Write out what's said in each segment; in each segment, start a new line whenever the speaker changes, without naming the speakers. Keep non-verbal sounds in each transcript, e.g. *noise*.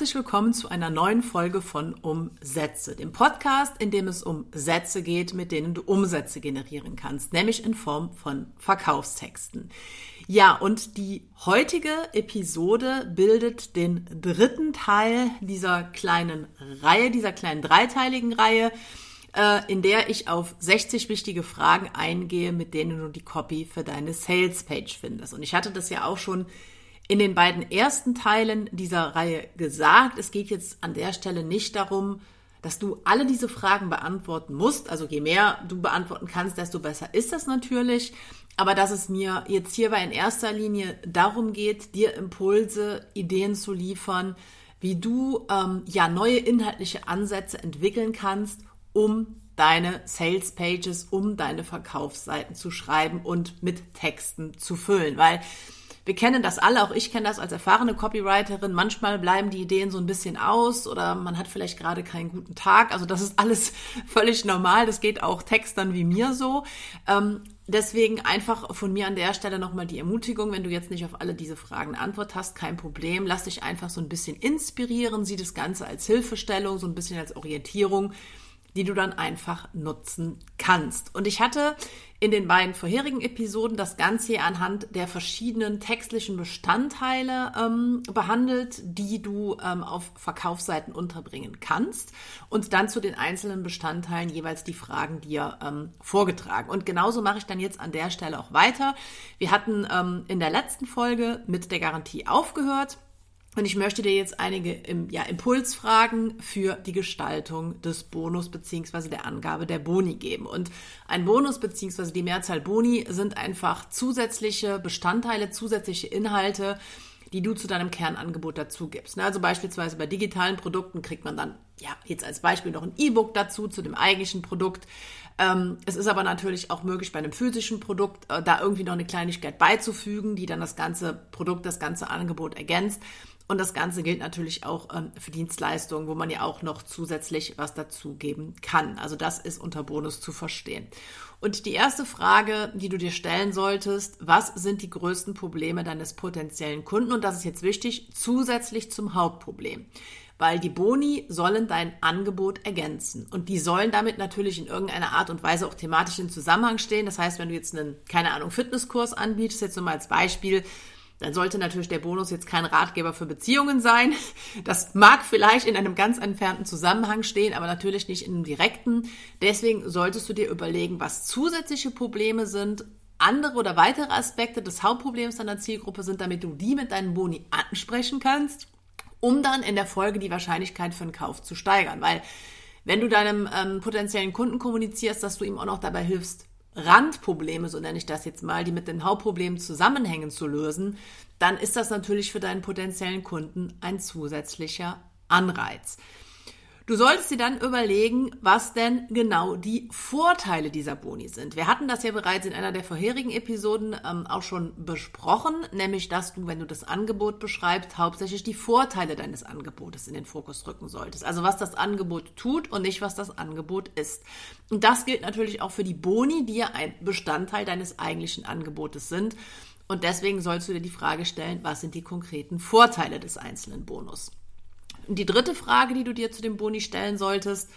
herzlich willkommen zu einer neuen Folge von Umsätze, dem Podcast, in dem es um Sätze geht, mit denen du Umsätze generieren kannst, nämlich in Form von Verkaufstexten. Ja, und die heutige Episode bildet den dritten Teil dieser kleinen Reihe, dieser kleinen dreiteiligen Reihe, äh, in der ich auf 60 wichtige Fragen eingehe, mit denen du die Copy für deine Salespage findest. Und ich hatte das ja auch schon in den beiden ersten Teilen dieser Reihe gesagt. Es geht jetzt an der Stelle nicht darum, dass du alle diese Fragen beantworten musst. Also je mehr du beantworten kannst, desto besser ist das natürlich. Aber dass es mir jetzt hierbei in erster Linie darum geht, dir Impulse, Ideen zu liefern, wie du ähm, ja neue inhaltliche Ansätze entwickeln kannst, um deine Sales Pages, um deine Verkaufsseiten zu schreiben und mit Texten zu füllen. Weil wir kennen das alle, auch ich kenne das als erfahrene Copywriterin. Manchmal bleiben die Ideen so ein bisschen aus oder man hat vielleicht gerade keinen guten Tag. Also das ist alles *laughs* völlig normal. Das geht auch Textern wie mir so. Ähm, deswegen einfach von mir an der Stelle nochmal die Ermutigung, wenn du jetzt nicht auf alle diese Fragen Antwort hast, kein Problem. Lass dich einfach so ein bisschen inspirieren. Sieh das Ganze als Hilfestellung, so ein bisschen als Orientierung die du dann einfach nutzen kannst. Und ich hatte in den beiden vorherigen Episoden das Ganze hier anhand der verschiedenen textlichen Bestandteile ähm, behandelt, die du ähm, auf Verkaufsseiten unterbringen kannst und dann zu den einzelnen Bestandteilen jeweils die Fragen dir ähm, vorgetragen. Und genauso mache ich dann jetzt an der Stelle auch weiter. Wir hatten ähm, in der letzten Folge mit der Garantie aufgehört. Und ich möchte dir jetzt einige ja, Impulsfragen für die Gestaltung des Bonus beziehungsweise der Angabe der Boni geben. Und ein Bonus beziehungsweise die Mehrzahl Boni sind einfach zusätzliche Bestandteile, zusätzliche Inhalte, die du zu deinem Kernangebot dazu gibst. Ne, also beispielsweise bei digitalen Produkten kriegt man dann, ja, jetzt als Beispiel noch ein E-Book dazu, zu dem eigentlichen Produkt. Ähm, es ist aber natürlich auch möglich, bei einem physischen Produkt äh, da irgendwie noch eine Kleinigkeit beizufügen, die dann das ganze Produkt, das ganze Angebot ergänzt. Und das Ganze gilt natürlich auch ähm, für Dienstleistungen, wo man ja auch noch zusätzlich was dazugeben kann. Also das ist unter Bonus zu verstehen. Und die erste Frage, die du dir stellen solltest, was sind die größten Probleme deines potenziellen Kunden? Und das ist jetzt wichtig, zusätzlich zum Hauptproblem. Weil die Boni sollen dein Angebot ergänzen. Und die sollen damit natürlich in irgendeiner Art und Weise auch thematisch in Zusammenhang stehen. Das heißt, wenn du jetzt einen, keine Ahnung, Fitnesskurs anbietest, jetzt nur mal als Beispiel, dann sollte natürlich der Bonus jetzt kein Ratgeber für Beziehungen sein. Das mag vielleicht in einem ganz entfernten Zusammenhang stehen, aber natürlich nicht in einem direkten. Deswegen solltest du dir überlegen, was zusätzliche Probleme sind, andere oder weitere Aspekte des Hauptproblems deiner Zielgruppe sind, damit du die mit deinem Boni ansprechen kannst, um dann in der Folge die Wahrscheinlichkeit für einen Kauf zu steigern. Weil wenn du deinem ähm, potenziellen Kunden kommunizierst, dass du ihm auch noch dabei hilfst, Randprobleme, so nenne ich das jetzt mal, die mit den Hauptproblemen zusammenhängen zu lösen, dann ist das natürlich für deinen potenziellen Kunden ein zusätzlicher Anreiz. Du solltest dir dann überlegen, was denn genau die Vorteile dieser Boni sind. Wir hatten das ja bereits in einer der vorherigen Episoden ähm, auch schon besprochen, nämlich dass du, wenn du das Angebot beschreibst, hauptsächlich die Vorteile deines Angebotes in den Fokus rücken solltest. Also was das Angebot tut und nicht was das Angebot ist. Und das gilt natürlich auch für die Boni, die ja ein Bestandteil deines eigentlichen Angebotes sind. Und deswegen sollst du dir die Frage stellen, was sind die konkreten Vorteile des einzelnen Bonus? Die dritte Frage, die du dir zu dem Boni stellen solltest,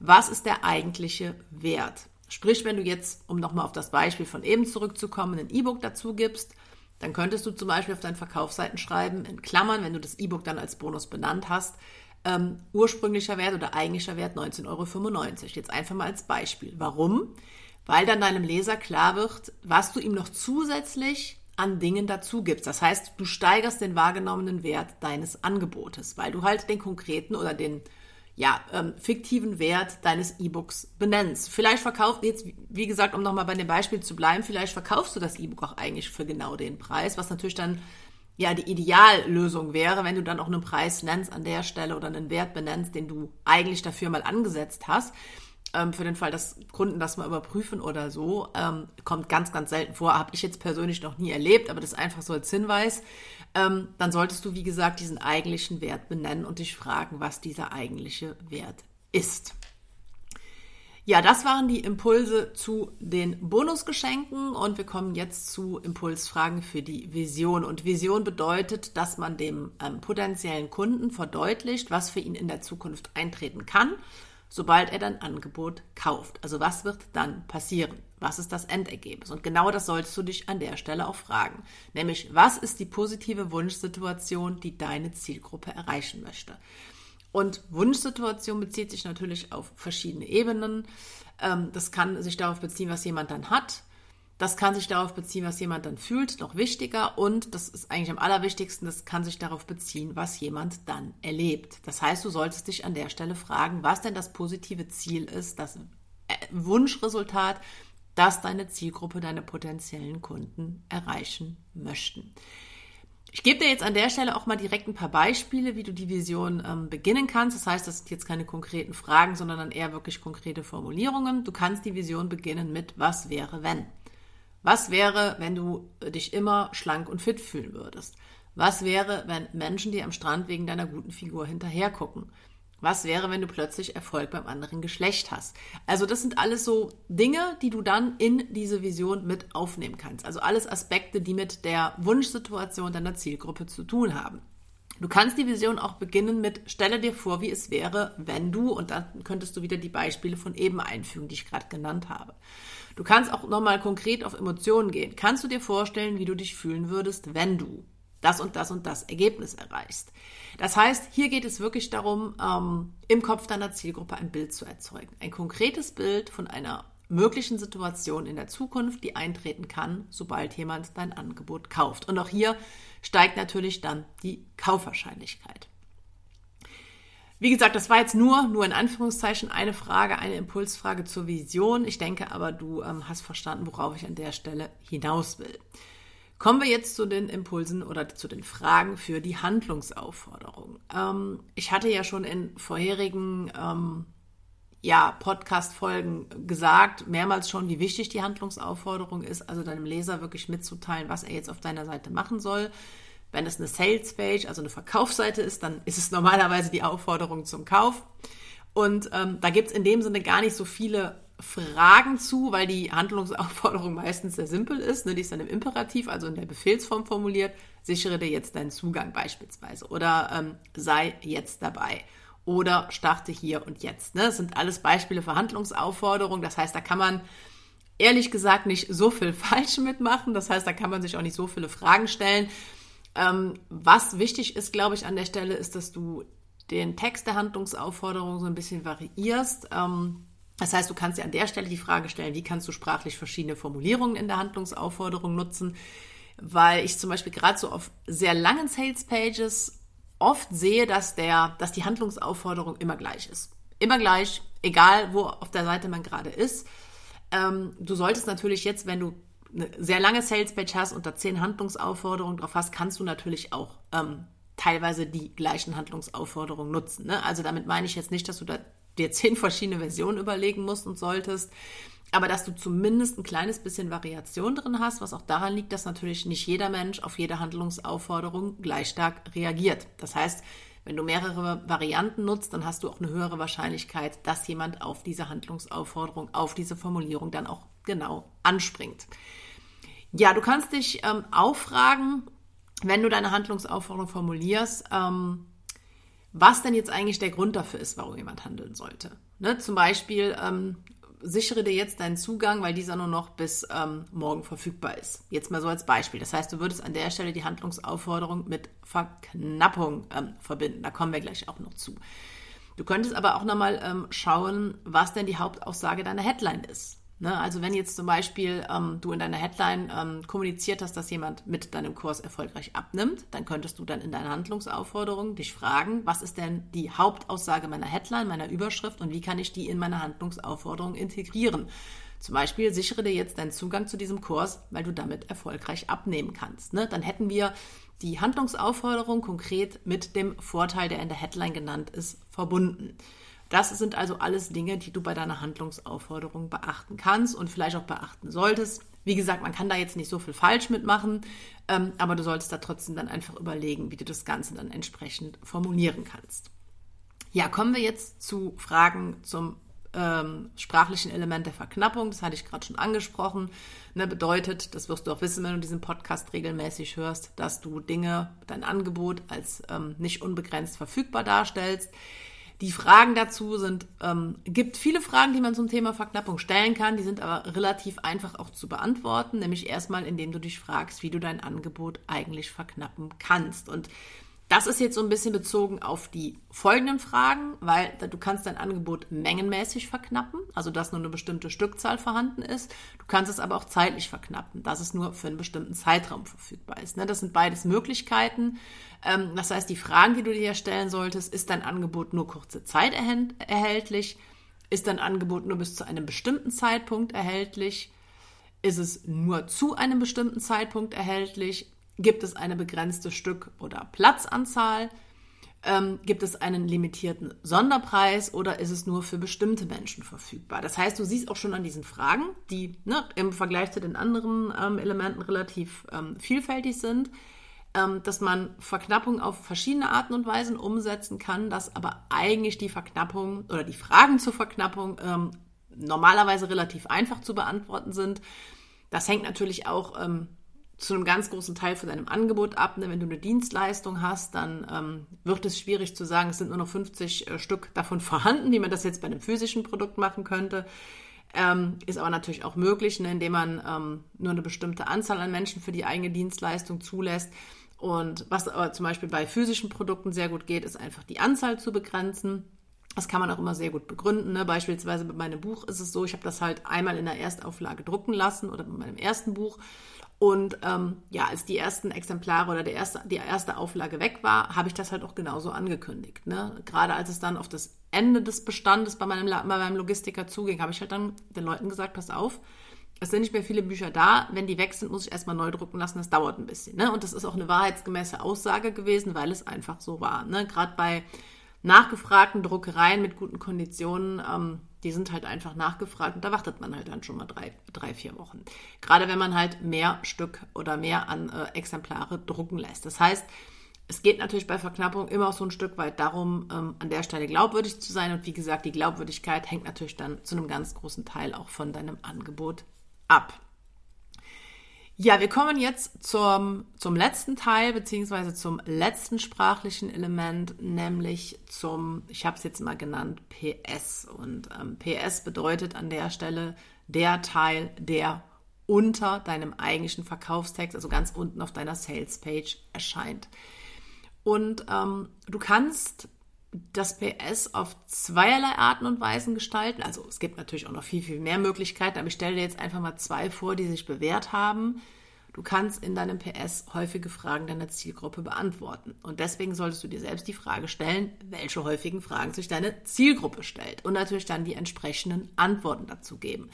was ist der eigentliche Wert? Sprich, wenn du jetzt, um nochmal auf das Beispiel von eben zurückzukommen, ein E-Book dazu gibst, dann könntest du zum Beispiel auf deinen Verkaufsseiten schreiben, in Klammern, wenn du das E-Book dann als Bonus benannt hast, ähm, ursprünglicher Wert oder eigentlicher Wert 19,95 Euro. Jetzt einfach mal als Beispiel. Warum? Weil dann deinem Leser klar wird, was du ihm noch zusätzlich an Dingen dazu gibst. Das heißt, du steigerst den wahrgenommenen Wert deines Angebotes, weil du halt den konkreten oder den ja, ähm, fiktiven Wert deines E-Books benennst. Vielleicht verkaufst jetzt, wie gesagt, um nochmal bei dem Beispiel zu bleiben, vielleicht verkaufst du das E-Book auch eigentlich für genau den Preis, was natürlich dann ja die Ideallösung wäre, wenn du dann auch einen Preis nennst an der Stelle oder einen Wert benennst, den du eigentlich dafür mal angesetzt hast ähm, für den Fall, dass Kunden das mal überprüfen oder so, ähm, kommt ganz, ganz selten vor. Habe ich jetzt persönlich noch nie erlebt, aber das ist einfach so als Hinweis. Ähm, dann solltest du, wie gesagt, diesen eigentlichen Wert benennen und dich fragen, was dieser eigentliche Wert ist. Ja, das waren die Impulse zu den Bonusgeschenken und wir kommen jetzt zu Impulsfragen für die Vision. Und Vision bedeutet, dass man dem ähm, potenziellen Kunden verdeutlicht, was für ihn in der Zukunft eintreten kann, sobald er dein Angebot kauft. Also was wird dann passieren? Was ist das Endergebnis? Und genau das solltest du dich an der Stelle auch fragen. Nämlich, was ist die positive Wunschsituation, die deine Zielgruppe erreichen möchte? Und Wunschsituation bezieht sich natürlich auf verschiedene Ebenen. Ähm, das kann sich darauf beziehen, was jemand dann hat. Das kann sich darauf beziehen, was jemand dann fühlt, noch wichtiger. Und das ist eigentlich am allerwichtigsten, das kann sich darauf beziehen, was jemand dann erlebt. Das heißt, du solltest dich an der Stelle fragen, was denn das positive Ziel ist, das äh, Wunschresultat, das deine Zielgruppe, deine potenziellen Kunden erreichen möchten. Ich gebe dir jetzt an der Stelle auch mal direkt ein paar Beispiele, wie du die Vision ähm, beginnen kannst. Das heißt, das sind jetzt keine konkreten Fragen, sondern dann eher wirklich konkrete Formulierungen. Du kannst die Vision beginnen mit Was wäre, wenn? Was wäre, wenn du dich immer schlank und fit fühlen würdest? Was wäre, wenn Menschen dir am Strand wegen deiner guten Figur hinterher gucken? Was wäre, wenn du plötzlich Erfolg beim anderen Geschlecht hast? Also das sind alles so Dinge, die du dann in diese Vision mit aufnehmen kannst. Also alles Aspekte, die mit der Wunschsituation deiner Zielgruppe zu tun haben. Du kannst die Vision auch beginnen mit, stelle dir vor, wie es wäre, wenn du, und dann könntest du wieder die Beispiele von eben einfügen, die ich gerade genannt habe. Du kannst auch nochmal konkret auf Emotionen gehen. Kannst du dir vorstellen, wie du dich fühlen würdest, wenn du das und das und das Ergebnis erreichst? Das heißt, hier geht es wirklich darum, ähm, im Kopf deiner Zielgruppe ein Bild zu erzeugen. Ein konkretes Bild von einer möglichen Situation in der Zukunft, die eintreten kann, sobald jemand dein Angebot kauft. Und auch hier steigt natürlich dann die Kaufwahrscheinlichkeit. Wie gesagt, das war jetzt nur, nur in Anführungszeichen eine Frage, eine Impulsfrage zur Vision. Ich denke aber, du ähm, hast verstanden, worauf ich an der Stelle hinaus will. Kommen wir jetzt zu den Impulsen oder zu den Fragen für die Handlungsaufforderung. Ähm, ich hatte ja schon in vorherigen ähm, ja, Podcast-Folgen gesagt, mehrmals schon, wie wichtig die Handlungsaufforderung ist, also deinem Leser wirklich mitzuteilen, was er jetzt auf deiner Seite machen soll. Wenn es eine Sales-Page, also eine Verkaufsseite ist, dann ist es normalerweise die Aufforderung zum Kauf. Und ähm, da gibt es in dem Sinne gar nicht so viele Fragen zu, weil die Handlungsaufforderung *laughs* meistens sehr simpel ist. Ne? Die ist dann im Imperativ, also in der Befehlsform formuliert. Sichere dir jetzt deinen Zugang beispielsweise. Oder ähm, sei jetzt dabei. Oder starte hier und jetzt. Ne? Das sind alles Beispiele für Handlungsaufforderungen. Das heißt, da kann man ehrlich gesagt nicht so viel *laughs* falsch mitmachen. Das heißt, da kann man sich auch nicht so viele Fragen stellen. Ähm, was wichtig ist, glaube ich, an der Stelle, ist, dass du den Text der Handlungsaufforderung so ein bisschen variierst. Ähm, das heißt, du kannst dir an der Stelle die Frage stellen, wie kannst du sprachlich verschiedene Formulierungen in der Handlungsaufforderung nutzen? Weil ich zum Beispiel gerade so auf sehr langen Sales Pages oft sehe, dass, der, dass die Handlungsaufforderung immer gleich ist. Immer gleich, egal wo auf der Seite man gerade ist. Ähm, du solltest natürlich jetzt, wenn du eine sehr lange Sales Page hast und da zehn Handlungsaufforderungen drauf hast, kannst du natürlich auch ähm, teilweise die gleichen Handlungsaufforderungen nutzen. Ne? Also damit meine ich jetzt nicht, dass du da dir zehn verschiedene Versionen überlegen musst und solltest. Aber dass du zumindest ein kleines bisschen Variation drin hast, was auch daran liegt, dass natürlich nicht jeder Mensch auf jede Handlungsaufforderung gleich stark reagiert. Das heißt, wenn du mehrere Varianten nutzt, dann hast du auch eine höhere Wahrscheinlichkeit, dass jemand auf diese Handlungsaufforderung, auf diese Formulierung dann auch genau anspringt. Ja, du kannst dich ähm, auch fragen, wenn du deine Handlungsaufforderung formulierst, ähm, was denn jetzt eigentlich der Grund dafür ist, warum jemand handeln sollte. Ne? Zum Beispiel, ähm, sichere dir jetzt deinen Zugang, weil dieser nur noch bis ähm, morgen verfügbar ist. Jetzt mal so als Beispiel. Das heißt, du würdest an der Stelle die Handlungsaufforderung mit Verknappung ähm, verbinden. Da kommen wir gleich auch noch zu. Du könntest aber auch nochmal ähm, schauen, was denn die Hauptaussage deiner Headline ist. Ne? Also wenn jetzt zum Beispiel ähm, du in deiner Headline ähm, kommuniziert hast, dass jemand mit deinem Kurs erfolgreich abnimmt, dann könntest du dann in deiner Handlungsaufforderung dich fragen, was ist denn die Hauptaussage meiner Headline, meiner Überschrift und wie kann ich die in meine Handlungsaufforderung integrieren? Zum Beispiel sichere dir jetzt deinen Zugang zu diesem Kurs, weil du damit erfolgreich abnehmen kannst. Ne? Dann hätten wir die Handlungsaufforderung konkret mit dem Vorteil, der in der Headline genannt ist, verbunden. Das sind also alles Dinge, die du bei deiner Handlungsaufforderung beachten kannst und vielleicht auch beachten solltest. Wie gesagt, man kann da jetzt nicht so viel falsch mitmachen, ähm, aber du solltest da trotzdem dann einfach überlegen, wie du das Ganze dann entsprechend formulieren kannst. Ja, kommen wir jetzt zu Fragen zum ähm, sprachlichen Element der Verknappung, das hatte ich gerade schon angesprochen, ne, bedeutet, das wirst du auch wissen, wenn du diesen Podcast regelmäßig hörst, dass du Dinge, dein Angebot als ähm, nicht unbegrenzt verfügbar darstellst. Die Fragen dazu sind, ähm, gibt viele Fragen, die man zum Thema Verknappung stellen kann, die sind aber relativ einfach auch zu beantworten, nämlich erstmal, indem du dich fragst, wie du dein Angebot eigentlich verknappen kannst. Und das ist jetzt so ein bisschen bezogen auf die folgenden Fragen, weil du kannst dein Angebot mengenmäßig verknappen, also dass nur eine bestimmte Stückzahl vorhanden ist. Du kannst es aber auch zeitlich verknappen, dass es nur für einen bestimmten Zeitraum verfügbar ist. Ne? Das sind beides Möglichkeiten. Ähm, das heißt, die Fragen, die du dir stellen solltest, ist dein Angebot nur kurze Zeit erhältlich? Ist dein Angebot nur bis zu einem bestimmten Zeitpunkt erhältlich? Ist es nur zu einem bestimmten Zeitpunkt erhältlich? Gibt es eine begrenzte Stück- oder Platzanzahl? Ähm, gibt es einen limitierten Sonderpreis oder ist es nur für bestimmte Menschen verfügbar? Das heißt, du siehst auch schon an diesen Fragen, die ne, im Vergleich zu den anderen ähm, Elementen relativ ähm, vielfältig sind, ähm, dass man Verknappung auf verschiedene Arten und Weisen umsetzen kann, dass aber eigentlich die Verknappung oder die Fragen zur Verknappung ähm, normalerweise relativ einfach zu beantworten sind. Das hängt natürlich auch ähm, zu einem ganz großen Teil von deinem Angebot ab. Ne? Wenn du eine Dienstleistung hast, dann ähm, wird es schwierig zu sagen, es sind nur noch 50 äh, Stück davon *laughs* vorhanden, wie man das jetzt bei einem physischen Produkt machen könnte. Ähm, ist aber natürlich auch möglich, ne? indem man ähm, nur eine bestimmte Anzahl an Menschen für die eigene Dienstleistung zulässt. Und was aber zum Beispiel bei physischen Produkten sehr gut geht, ist einfach die Anzahl zu begrenzen. Das kann man auch immer sehr gut begründen. Ne? Beispielsweise bei meinem Buch ist es so, ich habe das halt einmal in der Erstauflage drucken lassen oder bei meinem ersten Buch und ähm, ja, als die ersten Exemplare oder der erste, die erste Auflage weg war, habe ich das halt auch genauso angekündigt. Ne? Gerade als es dann auf das Ende des Bestandes bei meinem, bei meinem Logistiker zuging, habe ich halt dann den Leuten gesagt, pass auf, es sind nicht mehr viele Bücher da. Wenn die weg sind, muss ich erstmal neu drucken lassen. Das dauert ein bisschen. Ne? Und das ist auch eine wahrheitsgemäße Aussage gewesen, weil es einfach so war. Ne? Gerade bei nachgefragten Druckereien mit guten Konditionen ähm, die sind halt einfach nachgefragt und da wartet man halt dann schon mal drei, drei vier Wochen. Gerade wenn man halt mehr Stück oder mehr an äh, Exemplare drucken lässt. Das heißt, es geht natürlich bei Verknappung immer so ein Stück weit darum, ähm, an der Stelle glaubwürdig zu sein. Und wie gesagt, die Glaubwürdigkeit hängt natürlich dann zu einem ganz großen Teil auch von deinem Angebot ab. Ja, wir kommen jetzt zum, zum letzten Teil, beziehungsweise zum letzten sprachlichen Element, nämlich zum, ich habe es jetzt mal genannt, PS. Und ähm, PS bedeutet an der Stelle der Teil, der unter deinem eigentlichen Verkaufstext, also ganz unten auf deiner Sales-Page erscheint. Und ähm, du kannst das PS auf zweierlei Arten und Weisen gestalten. Also es gibt natürlich auch noch viel, viel mehr Möglichkeiten, aber ich stelle dir jetzt einfach mal zwei vor, die sich bewährt haben. Du kannst in deinem PS häufige Fragen deiner Zielgruppe beantworten. Und deswegen solltest du dir selbst die Frage stellen, welche häufigen Fragen sich deine Zielgruppe stellt. Und natürlich dann die entsprechenden Antworten dazu geben.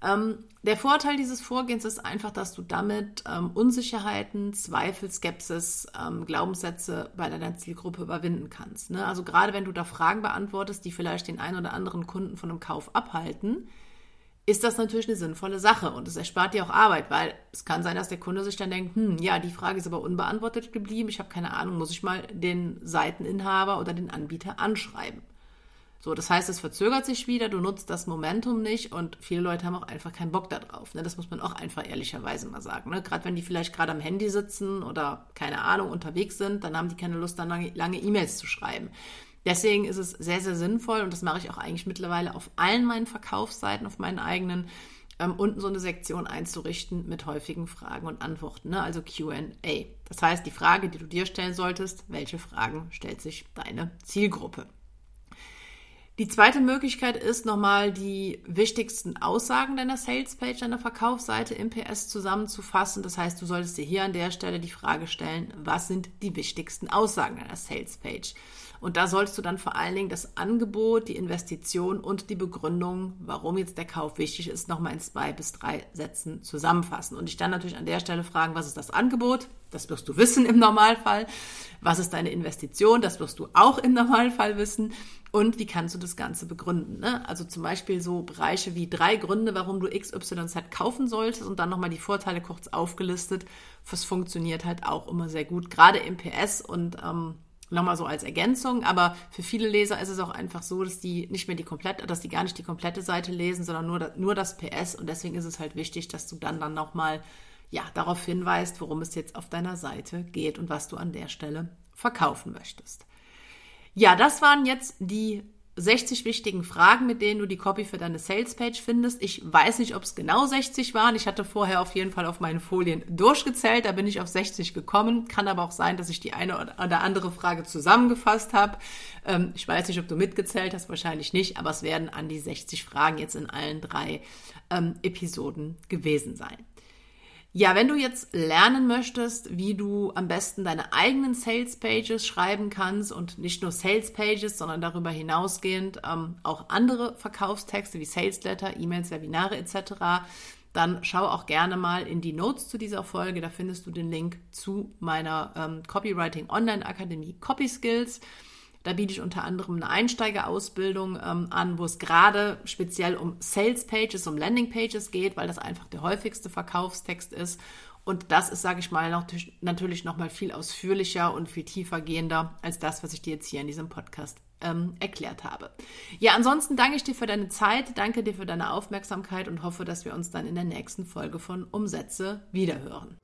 Ähm, der Vorteil dieses Vorgehens ist einfach, dass du damit ähm, Unsicherheiten, Zweifel, Skepsis, ähm, Glaubenssätze bei deiner Zielgruppe überwinden kannst. Ne? Also gerade wenn du da Fragen beantwortest, die vielleicht den einen oder anderen Kunden von einem Kauf abhalten, ist das natürlich eine sinnvolle Sache und es erspart dir auch Arbeit, weil es kann sein, dass der Kunde sich dann denkt, hm, ja, die Frage ist aber unbeantwortet geblieben, ich habe keine Ahnung, muss ich mal den Seiteninhaber oder den Anbieter anschreiben. So, das heißt, es verzögert sich wieder, du nutzt das Momentum nicht und viele Leute haben auch einfach keinen Bock darauf. Ne? Das muss man auch einfach ehrlicherweise mal sagen. Ne? Gerade wenn die vielleicht gerade am Handy sitzen oder keine Ahnung unterwegs sind, dann haben die keine Lust, dann lange, lange E-Mails zu schreiben. Deswegen ist es sehr, sehr sinnvoll und das mache ich auch eigentlich mittlerweile auf allen meinen Verkaufsseiten, auf meinen eigenen, ähm, unten so eine Sektion einzurichten mit häufigen Fragen und Antworten, ne? also QA. Das heißt, die Frage, die du dir stellen solltest, welche Fragen stellt sich deine Zielgruppe? Die zweite Möglichkeit ist nochmal die wichtigsten Aussagen deiner Salespage, deiner Verkaufsseite im PS zusammenzufassen. Das heißt, du solltest dir hier an der Stelle die Frage stellen, was sind die wichtigsten Aussagen deiner Salespage? Und da solltest du dann vor allen Dingen das Angebot, die Investition und die Begründung, warum jetzt der Kauf wichtig ist, nochmal in zwei bis drei Sätzen zusammenfassen. Und dich dann natürlich an der Stelle fragen, was ist das Angebot? Das wirst du wissen im Normalfall. Was ist deine Investition? Das wirst du auch im Normalfall wissen. Und wie kannst du das Ganze begründen? Ne? Also zum Beispiel so Bereiche wie drei Gründe, warum du XYZ kaufen solltest und dann nochmal die Vorteile kurz aufgelistet. Das funktioniert halt auch immer sehr gut, gerade im PS und ähm, nochmal so als Ergänzung. Aber für viele Leser ist es auch einfach so, dass die nicht mehr die komplette, dass die gar nicht die komplette Seite lesen, sondern nur, nur das PS. Und deswegen ist es halt wichtig, dass du dann dann nochmal ja, darauf hinweist, worum es jetzt auf deiner Seite geht und was du an der Stelle verkaufen möchtest. Ja, das waren jetzt die 60 wichtigen Fragen, mit denen du die Copy für deine Salespage findest. Ich weiß nicht, ob es genau 60 waren. Ich hatte vorher auf jeden Fall auf meinen Folien durchgezählt. Da bin ich auf 60 gekommen. Kann aber auch sein, dass ich die eine oder andere Frage zusammengefasst habe. Ähm, ich weiß nicht, ob du mitgezählt hast. Wahrscheinlich nicht. Aber es werden an die 60 Fragen jetzt in allen drei ähm, Episoden gewesen sein. Ja, wenn du jetzt lernen möchtest, wie du am besten deine eigenen Sales Pages schreiben kannst und nicht nur Sales Pages, sondern darüber hinausgehend ähm, auch andere Verkaufstexte wie Sales Letter, E-Mails, Webinare etc., dann schau auch gerne mal in die Notes zu dieser Folge. Da findest du den Link zu meiner ähm, Copywriting Online Akademie Copy Skills. Da biete ich unter anderem eine Einsteigerausbildung ähm, an, wo es gerade speziell um Sales Pages, um Landing Pages geht, weil das einfach der häufigste Verkaufstext ist. Und das ist, sage ich mal, noch, natürlich noch mal viel ausführlicher und viel tiefer gehender als das, was ich dir jetzt hier in diesem Podcast ähm, erklärt habe. Ja, ansonsten danke ich dir für deine Zeit, danke dir für deine Aufmerksamkeit und hoffe, dass wir uns dann in der nächsten Folge von Umsätze wiederhören.